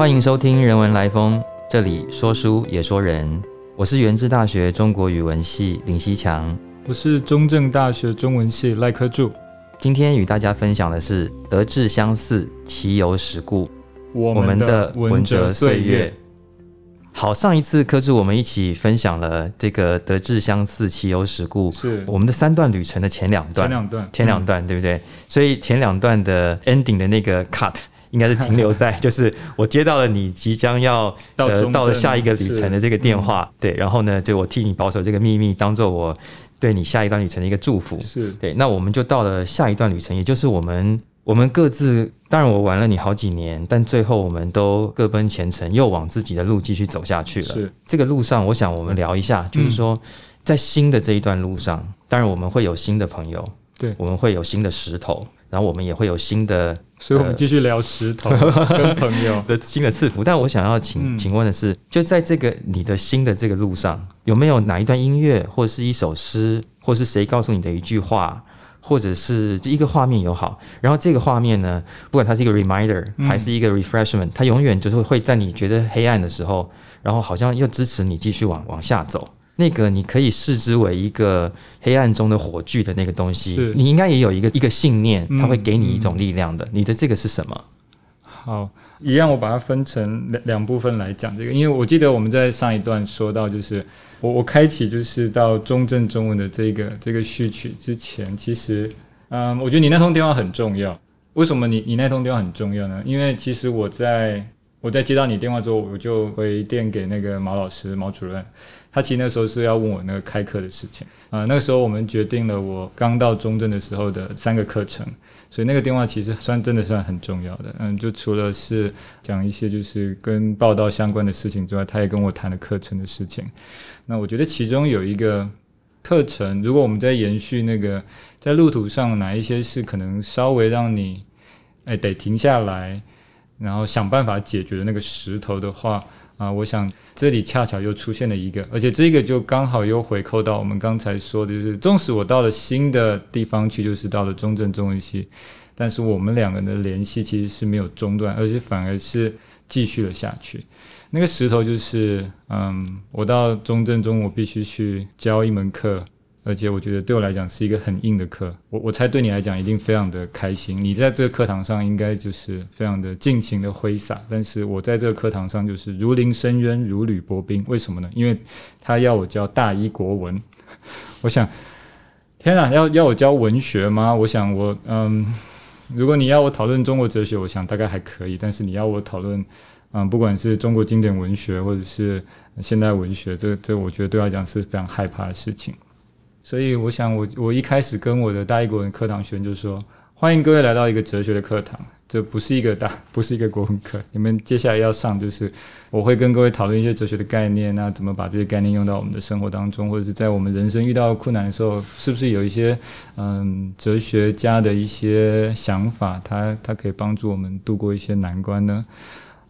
欢迎收听《人文来风》，这里说书也说人。我是原治大学中国语文系林希强，我是中正大学中文系赖科柱。今天与大家分享的是“德智相似，其有史故”。我们的文哲岁月。好，上一次科柱我们一起分享了这个“德智相似，其有史故”，是我们的三段旅程的前两段，前两段，前两段，对不对？所以前两段的 ending 的那个 cut 应该是停留在，就是我接到了你即将要到到了下一个旅程的这个电话，对，然后呢，就我替你保守这个秘密，当做我对你下一段旅程的一个祝福，是对。那我们就到了下一段旅程，也就是我们。我们各自，当然我玩了你好几年，但最后我们都各奔前程，又往自己的路继续走下去了。是这个路上，我想我们聊一下，就是说，在新的这一段路上，当然我们会有新的朋友，对，我们会有新的石头，然后我们也会有新的，所以我们继续聊石头 跟朋友的新的赐福。但我想要请请问的是，就在这个你的新的这个路上，有没有哪一段音乐，或是一首诗，或是谁告诉你的一句话？或者是一个画面友好，然后这个画面呢，不管它是一个 reminder 还是一个 refreshment，它永远就是会在你觉得黑暗的时候，然后好像又支持你继续往往下走。那个你可以视之为一个黑暗中的火炬的那个东西，你应该也有一个一个信念，它会给你一种力量的。你的这个是什么？好，一样，我把它分成两两部分来讲这个，因为我记得我们在上一段说到，就是我我开启就是到中正中文的这个这个序曲之前，其实，嗯，我觉得你那通电话很重要。为什么你你那通电话很重要呢？因为其实我在我在接到你电话之后，我就回电给那个毛老师毛主任。他其实那时候是要问我那个开课的事情啊，那个时候我们决定了我刚到中正的时候的三个课程，所以那个电话其实算真的算很重要的。嗯，就除了是讲一些就是跟报道相关的事情之外，他也跟我谈了课程的事情。那我觉得其中有一个课程，如果我们在延续那个在路途上哪一些是可能稍微让你哎得停下来，然后想办法解决的那个石头的话。啊，我想这里恰巧又出现了一个，而且这个就刚好又回扣到我们刚才说的，就是纵使我到了新的地方去，就是到了中正中文系，但是我们两个人的联系其实是没有中断，而且反而是继续了下去。那个石头就是，嗯，我到中正中，我必须去教一门课。而且我觉得对我来讲是一个很硬的课，我我猜对你来讲一定非常的开心。你在这个课堂上应该就是非常的尽情的挥洒，但是我在这个课堂上就是如临深渊，如履薄冰。为什么呢？因为他要我教大一国文。我想，天啊，要要我教文学吗？我想我嗯，如果你要我讨论中国哲学，我想大概还可以。但是你要我讨论嗯，不管是中国经典文学或者是现代文学，这这我觉得对我来讲是非常害怕的事情。所以我想，我我一开始跟我的大一国文课堂学员就说：“欢迎各位来到一个哲学的课堂，这不是一个大，不是一个国文课。你们接下来要上，就是我会跟各位讨论一些哲学的概念，那怎么把这些概念用到我们的生活当中，或者是在我们人生遇到困难的时候，是不是有一些嗯哲学家的一些想法，他他可以帮助我们度过一些难关呢？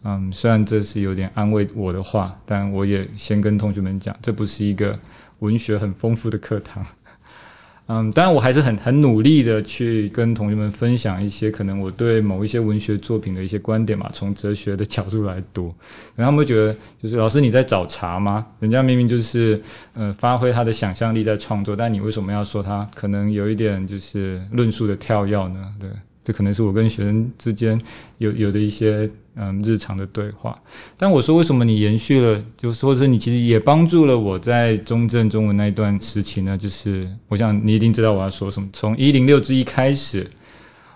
嗯，虽然这是有点安慰我的话，但我也先跟同学们讲，这不是一个。”文学很丰富的课堂，嗯，当然我还是很很努力的去跟同学们分享一些可能我对某一些文学作品的一些观点嘛，从哲学的角度来读。然后他们会觉得，就是老师你在找茬吗？人家明明就是呃发挥他的想象力在创作，但你为什么要说他可能有一点就是论述的跳跃呢？对。这可能是我跟学生之间有有的一些嗯日常的对话，但我说为什么你延续了，就是或者你其实也帮助了我在中正中文那一段时期呢？就是我想你一定知道我要说什么。从一零六之一开始，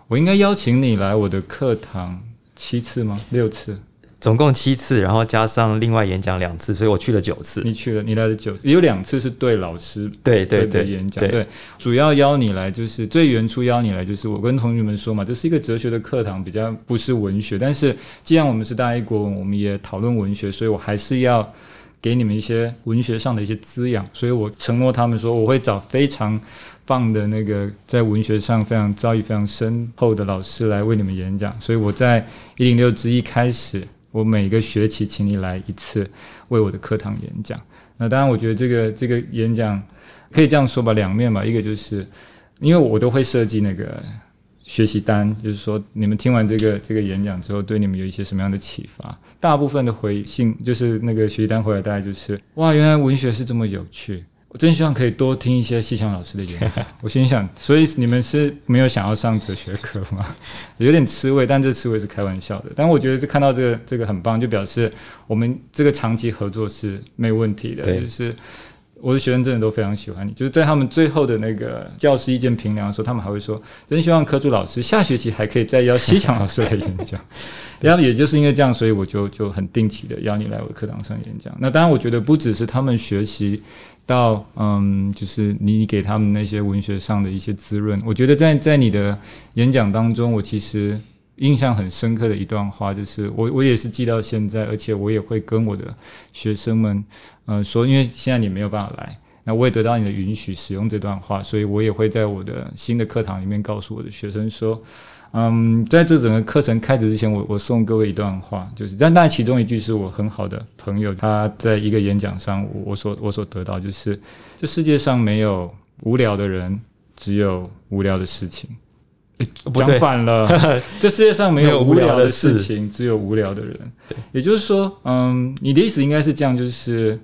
我应该邀请你来我的课堂七次吗？六次。总共七次，然后加上另外演讲两次，所以我去了九次。你去了，你来了九次，有两次是对老师对对对演讲。对，主要邀你来就是最原初邀你来就是我跟同学们说嘛，这是一个哲学的课堂，比较不是文学。但是既然我们是大一国文，我们也讨论文学，所以我还是要给你们一些文学上的一些滋养。所以我承诺他们说，我会找非常棒的那个在文学上非常造诣非常深厚的老师来为你们演讲。所以我在一零六之一开始。我每个学期请你来一次，为我的课堂演讲。那当然，我觉得这个这个演讲可以这样说吧，两面吧。一个就是因为我都会设计那个学习单，就是说你们听完这个这个演讲之后，对你们有一些什么样的启发？大部分的回信就是那个学习单回来，大概就是哇，原来文学是这么有趣。我真希望可以多听一些西强老师的演讲。我心想，所以你们是没有想要上哲学课吗？有点吃味，但这吃味是开玩笑的。但我觉得是看到这个这个很棒，就表示我们这个长期合作是没问题的。就是。我的学生真的都非常喜欢你，就是在他们最后的那个教师意见评量的时候，他们还会说，真希望科助老师下学期还可以再邀西强老师来演讲。然后也就是因为这样，所以我就就很定期的邀你来我的课堂上演讲。那当然，我觉得不只是他们学习到，嗯，就是你给他们那些文学上的一些滋润。我觉得在在你的演讲当中，我其实。印象很深刻的一段话，就是我我也是记到现在，而且我也会跟我的学生们，呃，说，因为现在你没有办法来，那我也得到你的允许使用这段话，所以我也会在我的新的课堂里面告诉我的学生说，嗯，在这整个课程开始之前，我我送各位一段话，就是，但但其中一句是我很好的朋友他在一个演讲上我所我所得到，就是这世界上没有无聊的人，只有无聊的事情。讲反了，这世界上没有无聊的事情，只有无聊的人。也就是说，嗯，你的意思应该是这样，就是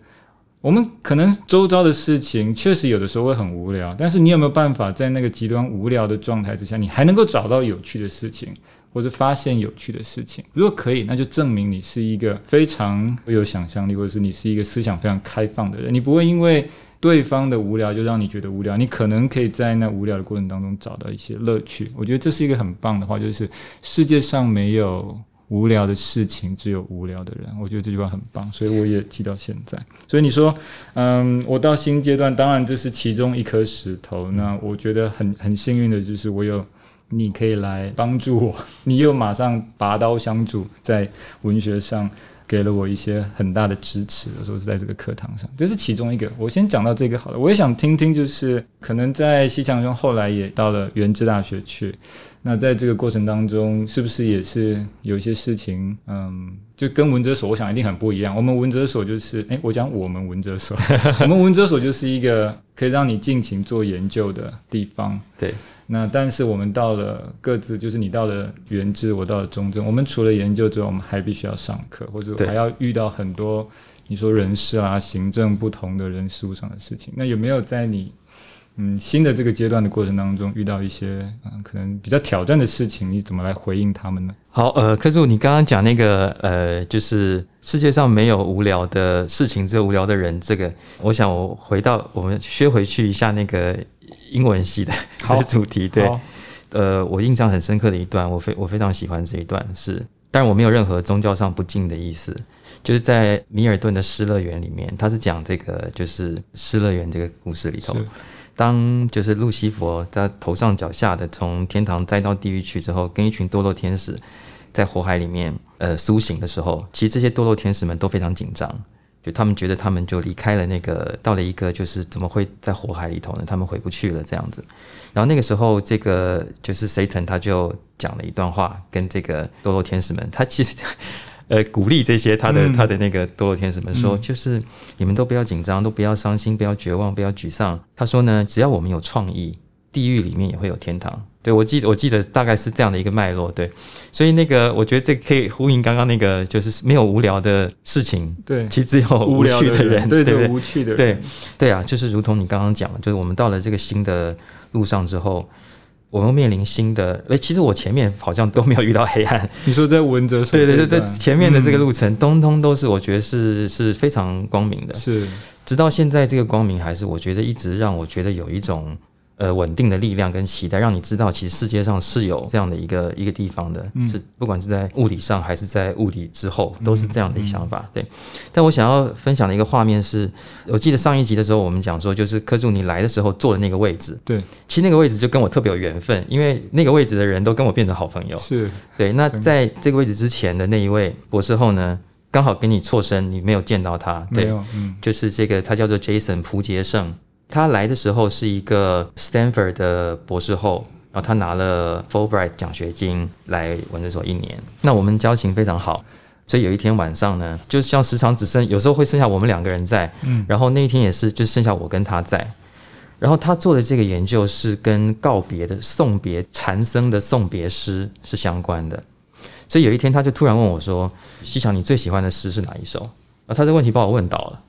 我们可能周遭的事情确实有的时候会很无聊，但是你有没有办法在那个极端无聊的状态之下，你还能够找到有趣的事情，或者发现有趣的事情？如果可以，那就证明你是一个非常有想象力，或者是你是一个思想非常开放的人，你不会因为。对方的无聊就让你觉得无聊，你可能可以在那无聊的过程当中找到一些乐趣。我觉得这是一个很棒的话，就是世界上没有无聊的事情，只有无聊的人。我觉得这句话很棒，所以我也记到现在。所以你说，嗯，我到新阶段，当然这是其中一颗石头。那我觉得很很幸运的就是我有你可以来帮助我，你又马上拔刀相助在文学上。给了我一些很大的支持，有时候是在这个课堂上，这是其中一个。我先讲到这个好了，我也想听听，就是可能在西强兄后来也到了原治大学去，那在这个过程当中，是不是也是有一些事情，嗯，就跟文哲所，我想一定很不一样。我们文哲所就是，诶，我讲我们文哲所，我们文哲所就是一个可以让你尽情做研究的地方，对。那但是我们到了各自，就是你到了原知，我到了中正，我们除了研究之外，我们还必须要上课，或者还要遇到很多你说人事啊、行政不同的人事物上的事情。那有没有在你嗯新的这个阶段的过程当中遇到一些嗯可能比较挑战的事情？你怎么来回应他们呢？好，呃，柯助，你刚刚讲那个呃，就是世界上没有无聊的事情，只有无聊的人。这个，我想我回到我们削回去一下那个。英文系的这个主题，对，呃，我印象很深刻的一段，我非我非常喜欢这一段，是，但是我没有任何宗教上不敬的意思，就是在米尔顿的《失乐园》里面，他是讲这个就是《失乐园》这个故事里头，当就是路西佛他头上脚下的从天堂栽到地狱去之后，跟一群堕落天使在火海里面呃苏醒的时候，其实这些堕落天使们都非常紧张。就他们觉得他们就离开了那个，到了一个就是怎么会在火海里头呢？他们回不去了这样子。然后那个时候，这个就是 Satan 他就讲了一段话，跟这个 堕落天使们，他其实呃鼓励这些他的他的那个堕落天使们说，就是你们都不要紧张，都不要伤心，不要绝望，不要沮丧。他说呢，只要我们有创意，地狱里面也会有天堂。对，我记得我记得大概是这样的一个脉络，对，所以那个我觉得这可以呼应刚刚那个，就是没有无聊的事情，对，其实只有无趣的人，对对，无趣的人，对对啊，就是如同你刚刚讲，就是我们到了这个新的路上之后，我们面临新的，哎，其实我前面好像都没有遇到黑暗。你说在文哲，对对对，在前面的这个路程，通通都是我觉得是是非常光明的，是，直到现在这个光明还是我觉得一直让我觉得有一种。呃，稳定的力量跟期待，让你知道，其实世界上是有这样的一个一个地方的，是不管是在物理上还是在物理之后，都是这样的一想法。对，但我想要分享的一个画面是，我记得上一集的时候，我们讲说，就是科助你来的时候坐的那个位置，对，其实那个位置就跟我特别有缘分，因为那个位置的人都跟我变成好朋友。是对，那在这个位置之前的那一位博士后呢，刚好跟你错身，你没有见到他，没有，嗯，就是这个，他叫做 Jason 蒲杰胜。他来的时候是一个 Stanford 的博士后，然后他拿了 Fulbright 奖学金来文哲所一年。那我们交情非常好，所以有一天晚上呢，就像时常只剩有时候会剩下我们两个人在，嗯，然后那一天也是就剩下我跟他在。然后他做的这个研究是跟告别的送别禅僧的送别诗是相关的。所以有一天，他就突然问我说：“西强，你最喜欢的诗是哪一首？”啊，他这问题把我问倒了，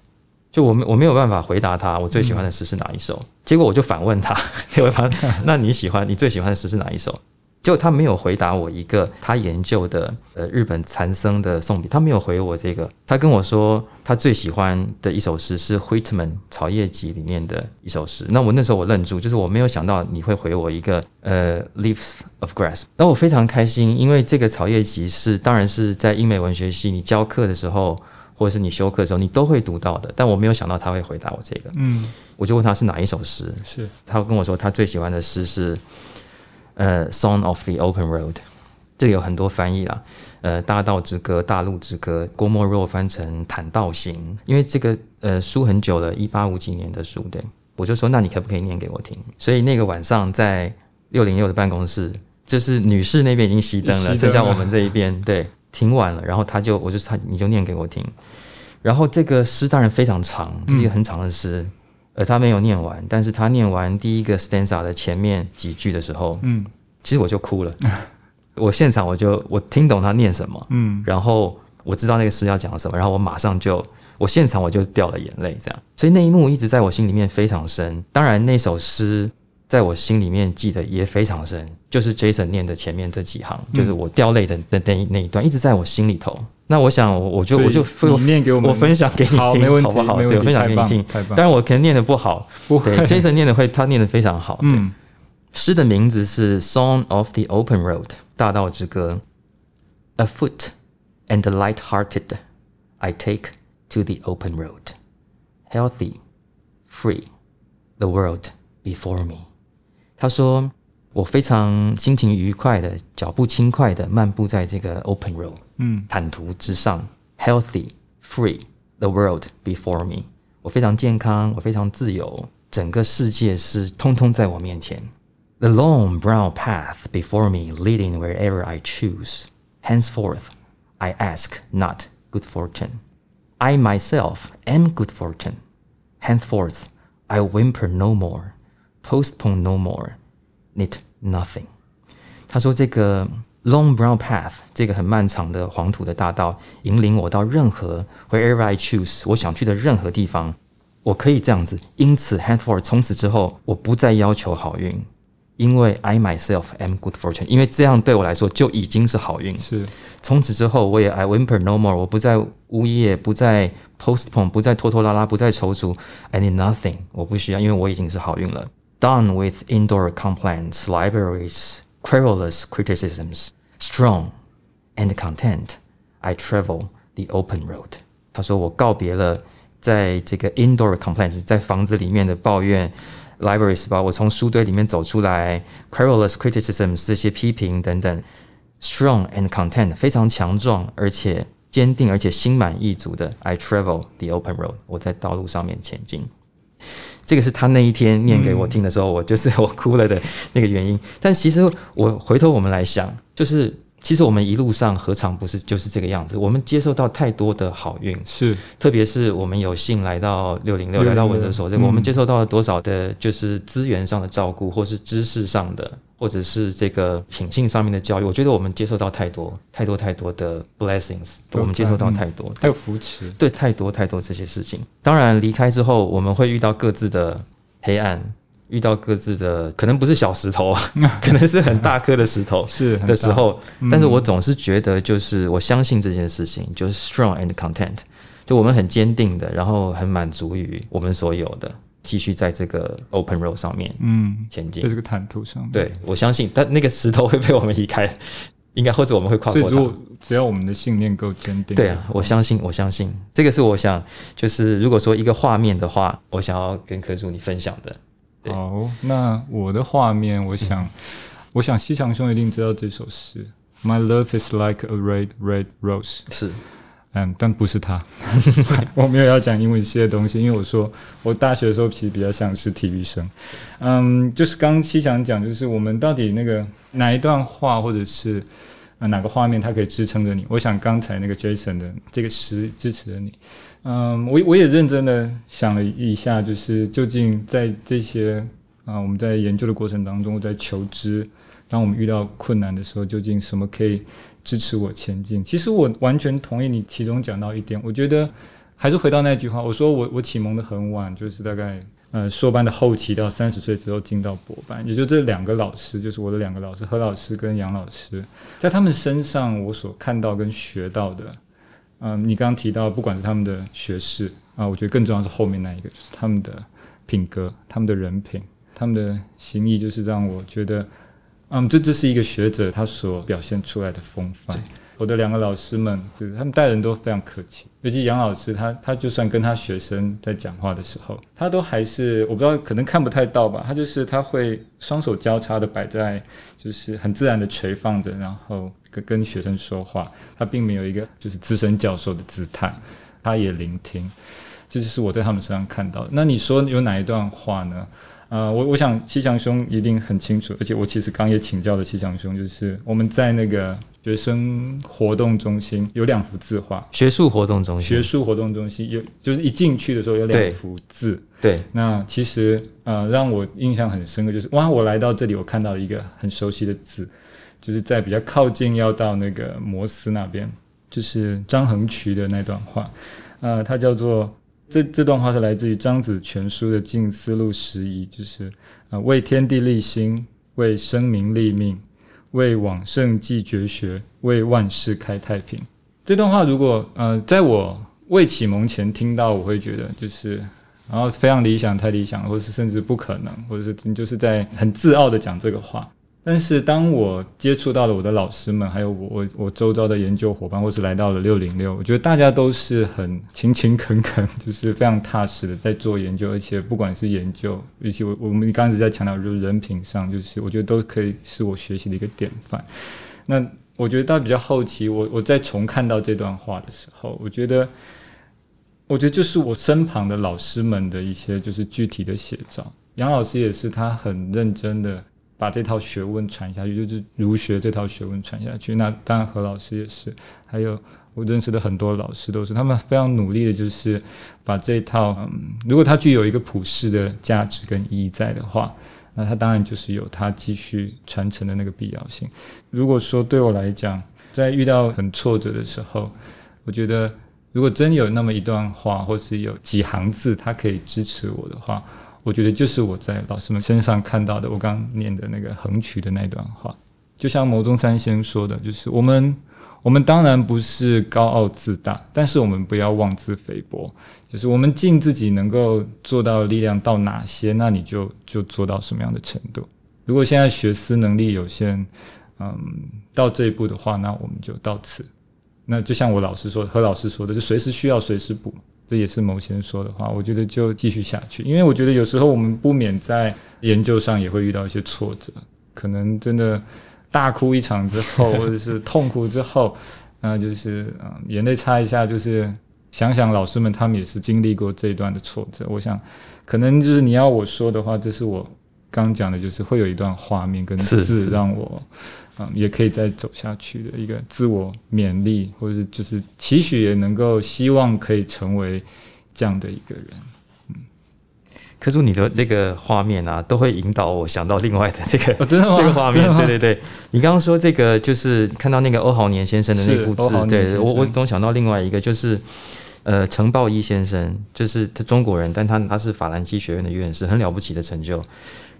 就我没我没有办法回答他，我最喜欢的诗是哪一首？结果我就反问他：“ 那你喜欢你最喜欢的诗是哪一首？”结果他没有回答我一个他研究的呃日本禅僧的送别，他没有回我这个。他跟我说他最喜欢的一首诗是 Whitman 草叶集里面的一首诗。那我那时候我愣住，就是我没有想到你会回我一个呃 Leaves of Grass。那我非常开心，因为这个草叶集是当然是在英美文学系你教课的时候，或者是你休课的时候你都会读到的。但我没有想到他会回答我这个。嗯，我就问他是哪一首诗，是他跟我说他最喜欢的诗是。呃，《Song of the Open Road》，这有很多翻译啦。呃，《大道之歌》《大陆之歌》，郭沫若翻成《坦道行》。因为这个呃书很久了，一八五几年的书，对，我就说那你可不可以念给我听？所以那个晚上在六零六的办公室，就是女士那边已经熄灯了，剩下我们这一边，对，挺晚了。然后他就，我就他你就念给我听。然后这个诗当然非常长，这是一个很长的诗。呃，他没有念完，但是他念完第一个 stanza 的前面几句的时候，嗯，其实我就哭了。我现场我就我听懂他念什么，嗯，然后我知道那个诗要讲什么，然后我马上就我现场我就掉了眼泪，这样。所以那一幕一直在我心里面非常深。当然那首诗在我心里面记得也非常深，就是 Jason 念的前面这几行，就是我掉泪的那那那一段，一直在我心里头。那我想，我就我就你念给我们，我分享给你听，好不好？对，分享给你听。当然，我可能念的不好，不会。Jason 念的会，他念的非常好。嗯，诗的名字是《Song of the Open Road》大道之歌。Afoot and light-hearted, I take to the open road, healthy, free, the world before me。他说。我非常心情愉快的，脚步轻快的漫步在这个 open road，嗯，坦途之上，healthy, free, the world before me。我非常健康，我非常自由，整个世界是通通在我面前。The long brown path before me, leading wherever I choose. Henceforth, I ask not good fortune. I myself am good fortune. Henceforth, I whimper no more, Postpone no more. Need nothing。他说：“这个 long brown path，这个很漫长的黄土的大道，引领我到任何 wherever I choose，我想去的任何地方，我可以这样子。因此，henceforth，从此之后，我不再要求好运，因为 I myself am good fortune。因为这样对我来说就已经是好运。是从此之后，我也 I whimper no more，我不再呜咽，不再 postpone，不再拖拖拉拉，不再踌躇。I need nothing，我不需要，因为我已经是好运了。” done with indoor complaints, libraries, querulous criticisms, strong and content, I travel the open road。他说我告别了在这个 indoor complaints 在房子里面的抱怨，libraries 吧，我从书堆里面走出来，querulous criticisms 这些批评等等，strong and content 非常强壮而且坚定而且心满意足的，I travel the open road，我在道路上面前进。 这个是他那一天念给我听的时候，我就是我哭了的那个原因。但其实我回头我们来想，就是其实我们一路上何尝不是就是这个样子？我们接受到太多的好运，是特别是我们有幸来到六零六，来到文哲所，这个我们接受到了多少的，就是资源上的照顾，或是知识上的。或者是这个品性上面的教育，我觉得我们接受到太多、太多、太多的 blessings，我们接受到太多，还有扶持，对，太多太多这些事情。当然，离开之后，我们会遇到各自的黑暗，遇到各自的可能不是小石头，可能是很大颗的石头，是的时候。但是我总是觉得，就是我相信这件事情，就是 strong and content，就我们很坚定的，然后很满足于我们所有的。继续在这个 open road 上面，嗯，前进，在这个坦途上。对我相信，但那个石头会被我们移开，应该或者我们会跨过它。只要我们的信念够坚定。对啊，我相信，我相信，这个是我想，就是如果说一个画面的话，我想要跟柯主你分享的。好，那我的画面，我想，我想西强兄一定知道这首诗，My love is like a red red rose。是。嗯，但不是他，我没有要讲英文系的东西，因为我说我大学的时候其实比较像是体育生。嗯，就是刚西强讲，就是我们到底那个哪一段话，或者是哪个画面，它可以支撑着你？我想刚才那个 Jason 的这个诗支持着你。嗯，我我也认真的想了一下，就是究竟在这些啊，我们在研究的过程当中，在求知，当我们遇到困难的时候，究竟什么可以支持我前进？其实我完全同意你其中讲到一点，我觉得还是回到那句话，我说我我启蒙的很晚，就是大概呃硕班的后期到三十岁之后进到博班，也就这两个老师，就是我的两个老师何老师跟杨老师，在他们身上我所看到跟学到的。嗯，你刚刚提到，不管是他们的学识啊，我觉得更重要是后面那一个，就是他们的品格、他们的人品、他们的心意，就是让我觉得，嗯，这这是一个学者他所表现出来的风范。我的两个老师们，就是他们待人都非常客气，尤其杨老师，他他就算跟他学生在讲话的时候，他都还是我不知道，可能看不太到吧，他就是他会双手交叉的摆在，就是很自然的垂放着，然后跟跟学生说话，他并没有一个就是资深教授的姿态，他也聆听，这就是我在他们身上看到。那你说有哪一段话呢？呃，我我想西强兄一定很清楚，而且我其实刚也请教了西强兄，就是我们在那个学生活动中心有两幅字画，学术活动中心，学术活动中心有，就是一进去的时候有两幅字，对，那其实呃让我印象很深刻，就是哇，我来到这里，我看到一个很熟悉的字，就是在比较靠近要到那个摩斯那边，就是张衡渠的那段话，呃，它叫做。这这段话是来自于《张子全书》的静思录十一，就是呃，为天地立心，为生民立命，为往圣继绝学，为万世开太平。这段话如果呃，在我未启蒙前听到，我会觉得就是，然后非常理想，太理想，或是甚至不可能，或者是你就是在很自傲的讲这个话。但是当我接触到了我的老师们，还有我我我周遭的研究伙伴，或是来到了六零六，我觉得大家都是很勤勤恳恳，就是非常踏实的在做研究，而且不管是研究，尤其我我们刚才在强调就是人品上，就是我觉得都可以是我学习的一个典范。那我觉得大家比较好奇，我我在重看到这段话的时候，我觉得，我觉得就是我身旁的老师们的一些就是具体的写照。杨老师也是，他很认真的。把这套学问传下去，就是儒学这套学问传下去。那当然何老师也是，还有我认识的很多老师都是，他们非常努力的，就是把这套，嗯，如果它具有一个普世的价值跟意义在的话，那它当然就是有它继续传承的那个必要性。如果说对我来讲，在遇到很挫折的时候，我觉得如果真有那么一段话，或是有几行字，它可以支持我的话。我觉得就是我在老师们身上看到的，我刚念的那个横渠的那段话，就像牟宗三先生说的，就是我们我们当然不是高傲自大，但是我们不要妄自菲薄，就是我们尽自己能够做到的力量到哪些，那你就就做到什么样的程度。如果现在学思能力有限，嗯，到这一步的话，那我们就到此。那就像我老师说，何老师说的，就随时需要随时补。这也是某些人说的话，我觉得就继续下去，因为我觉得有时候我们不免在研究上也会遇到一些挫折，可能真的大哭一场之后，或者是痛苦之后，那就是嗯眼泪擦一下，就是想想老师们他们也是经历过这一段的挫折，我想可能就是你要我说的话，这是我刚讲的，就是会有一段画面跟字让我。也可以再走下去的一个自我勉励，或者是就是期许，也能够希望可以成为这样的一个人。嗯，可是你的这个画面啊，都会引导我想到另外的这个这个画面。对对对，你刚刚说这个就是看到那个欧豪年先生的那幅字，对我我总想到另外一个就是呃程抱一先生，就是他中国人，但他他是法兰西学院的院士，很了不起的成就。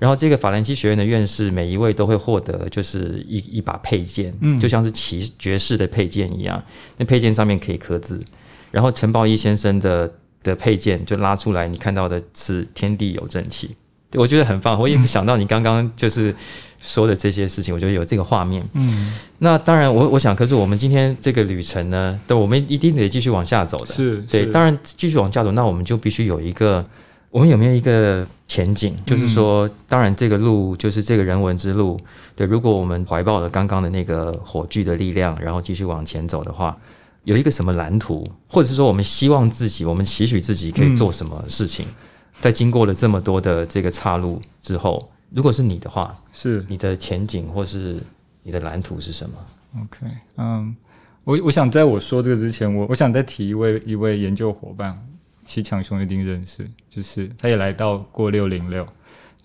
然后这个法兰西学院的院士，每一位都会获得就是一一把佩剑，嗯，就像是骑爵士的佩剑一样。那佩剑上面可以刻字。然后陈宝义先生的的佩剑就拉出来，你看到的是“天地有正气”，我觉得很棒。我一直想到你刚刚就是说的这些事情，我觉得有这个画面。嗯，那当然，我我想，可是我们今天这个旅程呢，对，我们一定得继续往下走的。是对，当然继续往下走，那我们就必须有一个。我们有没有一个前景？就是说，当然这个路就是这个人文之路。对，如果我们怀抱了刚刚的那个火炬的力量，然后继续往前走的话，有一个什么蓝图，或者是说我们希望自己，我们期许自己可以做什么事情？在经过了这么多的这个岔路之后，如果是你的话，是你的前景或是你的蓝图是什么？OK，嗯，我我想在我说这个之前，我我想再提一位一位研究伙伴，西强兄一定认识，就是他也来到过六零六，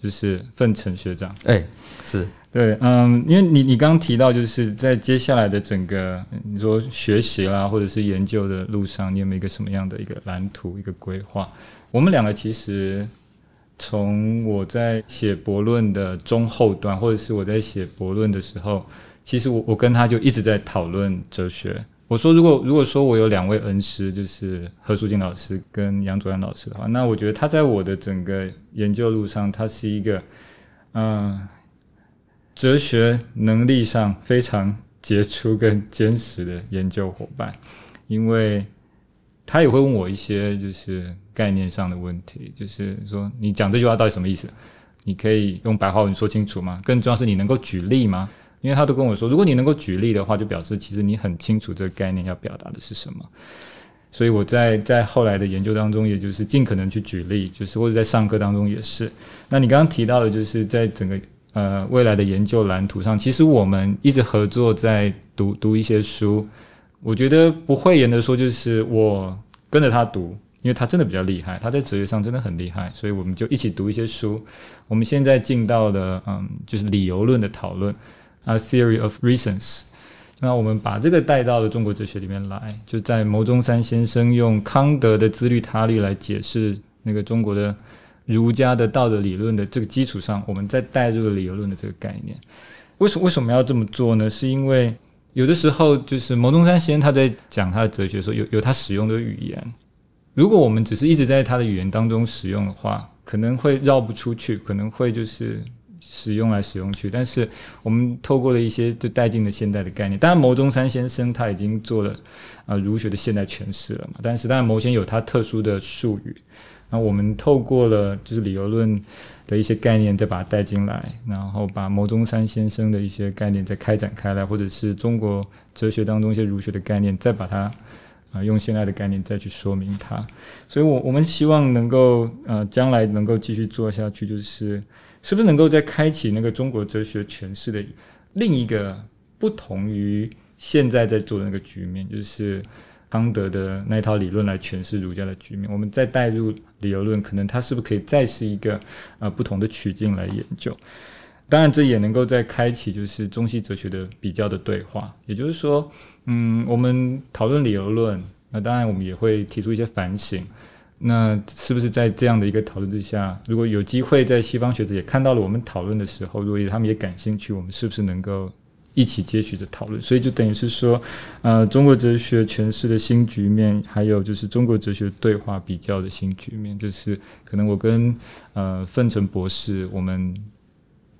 就是奋成学长。哎，是对，嗯，因为你你刚刚提到，就是在接下来的整个你说学习啦，或者是研究的路上，你有没有一个什么样的一个蓝图、一个规划？我们两个其实从我在写博论的中后段，或者是我在写博论的时候。其实我我跟他就一直在讨论哲学。我说，如果如果说我有两位恩师，就是何淑静老师跟杨卓阳老师的话，那我觉得他在我的整个研究路上，他是一个嗯，哲学能力上非常杰出跟坚实的研究伙伴，因为他也会问我一些就是概念上的问题，就是说你讲这句话到底什么意思？你可以用白话文说清楚吗？更重要是你能够举例吗？因为他都跟我说，如果你能够举例的话，就表示其实你很清楚这个概念要表达的是什么。所以我在在后来的研究当中，也就是尽可能去举例，就是或者在上课当中也是。那你刚刚提到的，就是在整个呃未来的研究蓝图上，其实我们一直合作在读读一些书。我觉得不讳言的说，就是我跟着他读，因为他真的比较厉害，他在哲学上真的很厉害，所以我们就一起读一些书。我们现在进到了嗯，就是理由论的讨论。啊，theory of reasons。那我们把这个带到了中国哲学里面来，就在牟中山先生用康德的自律他律来解释那个中国的儒家的道德理论的这个基础上，我们再带入了理由论的这个概念。为什为什么要这么做呢？是因为有的时候就是牟中山先生他在讲他的哲学的时候，有有他使用的语言，如果我们只是一直在他的语言当中使用的话，可能会绕不出去，可能会就是。使用来使用去，但是我们透过了一些就带进了现代的概念。当然，牟中山先生他已经做了啊儒学的现代诠释了嘛。但是，当然牟先有他特殊的术语。那我们透过了就是理由论的一些概念，再把它带进来，然后把牟中山先生的一些概念再开展开来，或者是中国哲学当中一些儒学的概念，再把它啊用现在的概念再去说明它。所以，我我们希望能够呃将来能够继续做下去，就是。是不是能够再开启那个中国哲学诠释的另一个不同于现在在做的那个局面，就是康德的那一套理论来诠释儒家的局面？我们再带入理由论，可能它是不是可以再是一个呃不同的曲径来研究？当然，这也能够在开启就是中西哲学的比较的对话。也就是说，嗯，我们讨论理由论，那当然我们也会提出一些反省。那是不是在这样的一个讨论之下，如果有机会在西方学者也看到了我们讨论的时候，如果他们也感兴趣，我们是不是能够一起接续着讨论？所以就等于是说，呃，中国哲学诠释的新局面，还有就是中国哲学对话比较的新局面，这是可能我跟呃奋成博士我们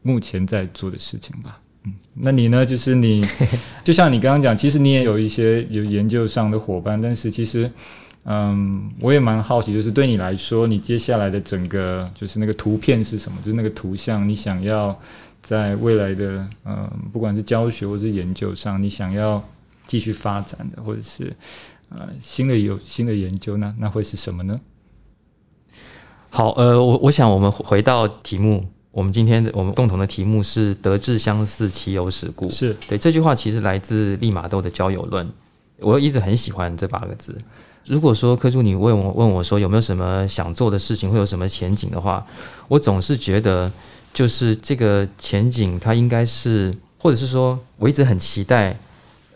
目前在做的事情吧。嗯，那你呢？就是你，就像你刚刚讲，其实你也有一些有研究上的伙伴，但是其实。嗯，我也蛮好奇，就是对你来说，你接下来的整个就是那个图片是什么？就是那个图像，你想要在未来的嗯，不管是教学或是研究上，你想要继续发展的，或者是呃新的有新的研究，那那会是什么呢？好，呃，我我想我们回到题目，我们今天的我们共同的题目是“德智相似，其有史故”。是对这句话其实来自利玛窦的交友论，我一直很喜欢这八个字。如果说柯助你问我问我说有没有什么想做的事情，会有什么前景的话，我总是觉得就是这个前景，它应该是，或者是说，我一直很期待，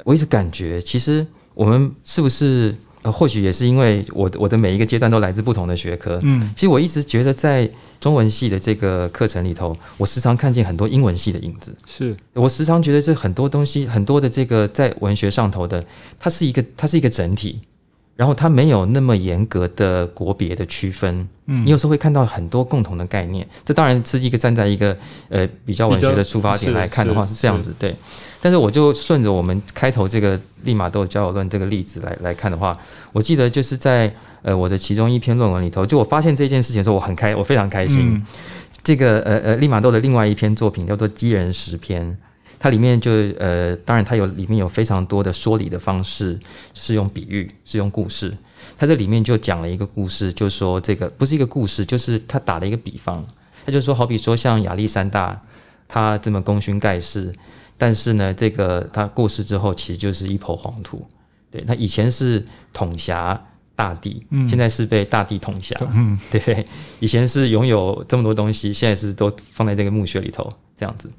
我一直感觉，其实我们是不是，呃，或许也是因为我我的每一个阶段都来自不同的学科，嗯，其实我一直觉得在中文系的这个课程里头，我时常看见很多英文系的影子，是我时常觉得这很多东西，很多的这个在文学上头的，它是一个它是一个整体。然后它没有那么严格的国别的区分，嗯，你有时候会看到很多共同的概念。这当然是一个站在一个呃比较文学的出发点来看的话是这样子，对。但是我就顺着我们开头这个利玛窦交友论这个例子来来看的话，我记得就是在呃我的其中一篇论文里头，就我发现这件事情的时候，我很开，我非常开心。这个呃呃利玛窦的另外一篇作品叫做《鸡人十篇》。它里面就呃，当然它有里面有非常多的说理的方式，是用比喻，是用故事。它这里面就讲了一个故事，就说这个不是一个故事，就是他打了一个比方。他就说，好比说像亚历山大，他这么功勋盖世，但是呢，这个他过世之后，其实就是一抔黄土。对他以前是统辖大地，现在是被大地统辖，嗯，对不对？以前是拥有这么多东西，现在是都放在这个墓穴里头，这样子。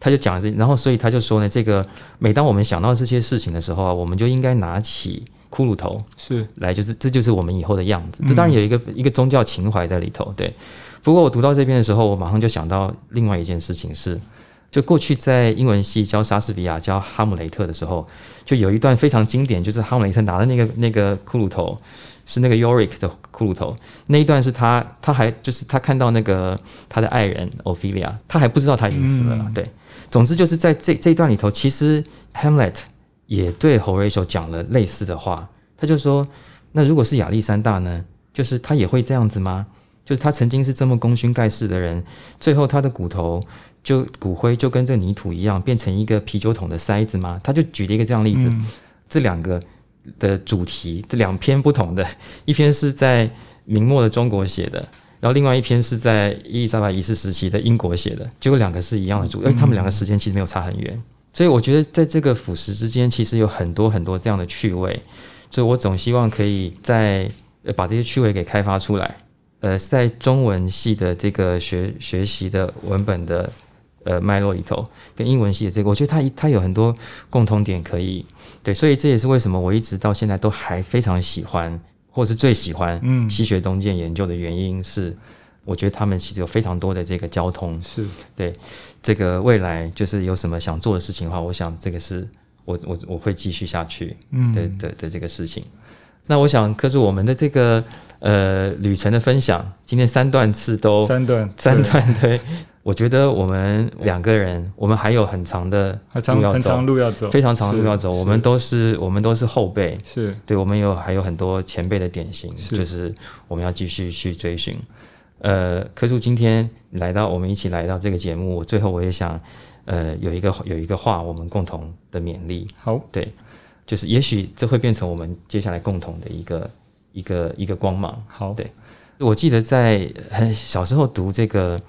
他就讲了这，然后所以他就说呢，这个每当我们想到这些事情的时候啊，我们就应该拿起骷髅头是来，就是这就是我们以后的样子。这当然有一个一个宗教情怀在里头，对。不过我读到这边的时候，我马上就想到另外一件事情是，就过去在英文系教莎士比亚、教哈姆雷特的时候，就有一段非常经典，就是哈姆雷特拿的那个 那个骷髅头，是那个 Yorick 的骷髅头。那一段是他他还就是他看到那个他的爱人 Ophelia，他还不知道他已经死了，对。总之就是在这这一段里头，其实 Hamlet 也对 Horatio 讲了类似的话，他就说：那如果是亚历山大呢？就是他也会这样子吗？就是他曾经是这么功勋盖世的人，最后他的骨头就骨灰就跟这泥土一样，变成一个啤酒桶的塞子吗？他就举了一个这样例子。这两个的主题，这两篇不同的，一篇是在明末的中国写的，然后另外一篇是在伊丽莎白一世时期的英国写的，结果两个是一样的主，而他们两个时间其实没有差很远。所以我觉得在这个腐蚀之间，其实有很多很多这样的趣味，所以我总希望可以在把这些趣味给开发出来。呃，在中文系的这个学学习的文本的呃脉络里头，跟英文系的这个，我觉得它它有很多共通点可以对，所以这也是为什么我一直到现在都还非常喜欢，或是最喜欢嗯。西学东渐研究的原因是，我觉得他们其实有非常多的这个交通。是。对这个未来就是有什么想做的事情的话，我想这个是我我我会继续下去嗯。的的的这个事情。那我想，可是我们的这个。呃，旅程的分享，今天三段次都三段三段对，我觉得我们两个人，我们还有很长的路要走，路要走，非常长的路要走。我们都是我们都是后辈，是对，我们有还有很多前辈的典型，就是我们要继续去追寻。呃，柯叔今天来到，我们一起来到这个节目，最后我也想，呃，有一个有一个话，我们共同的勉励。好，对，就是也许这会变成我们接下来共同的一个。一个一个光芒，好，对，我记得在很小时候读这个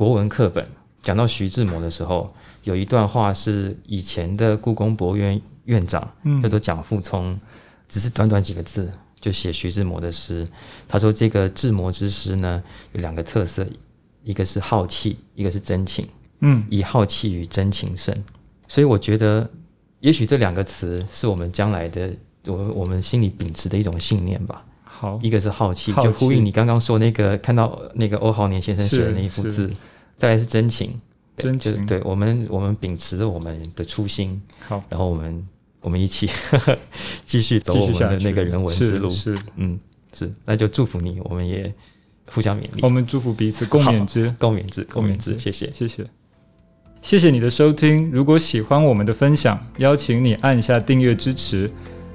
国文课本，讲到徐志摩的时候，有一段话是以前的故宫博物院院长叫做蒋复聪，只是短短几个字就写徐志摩的诗。他说这个志摩之诗呢，有两个特色，一个是好气，一个是真情。嗯，以好气与真情胜。所以我觉得，也许这两个词是我们将来的。我我们心里秉持的一种信念吧。好，一个是好奇，就呼应你刚刚说那个看到那个欧豪年先生写的那一幅字，再来是真情，真情。对我们，我们秉持着我们的初心，好，然后我们我们一起 继续走我们的那个人文之路。是，嗯，是，那就祝福你，我们也互相勉励，我们祝福彼此，共勉之，共勉之，共勉之。谢谢，谢谢，谢谢你的收听。如果喜欢我们的分享，邀请你按下订阅支持。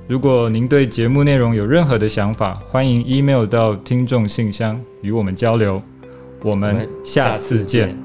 如果您对节目内容有任何的想法，欢迎 email 到听众信箱与我们交流。我们下次见。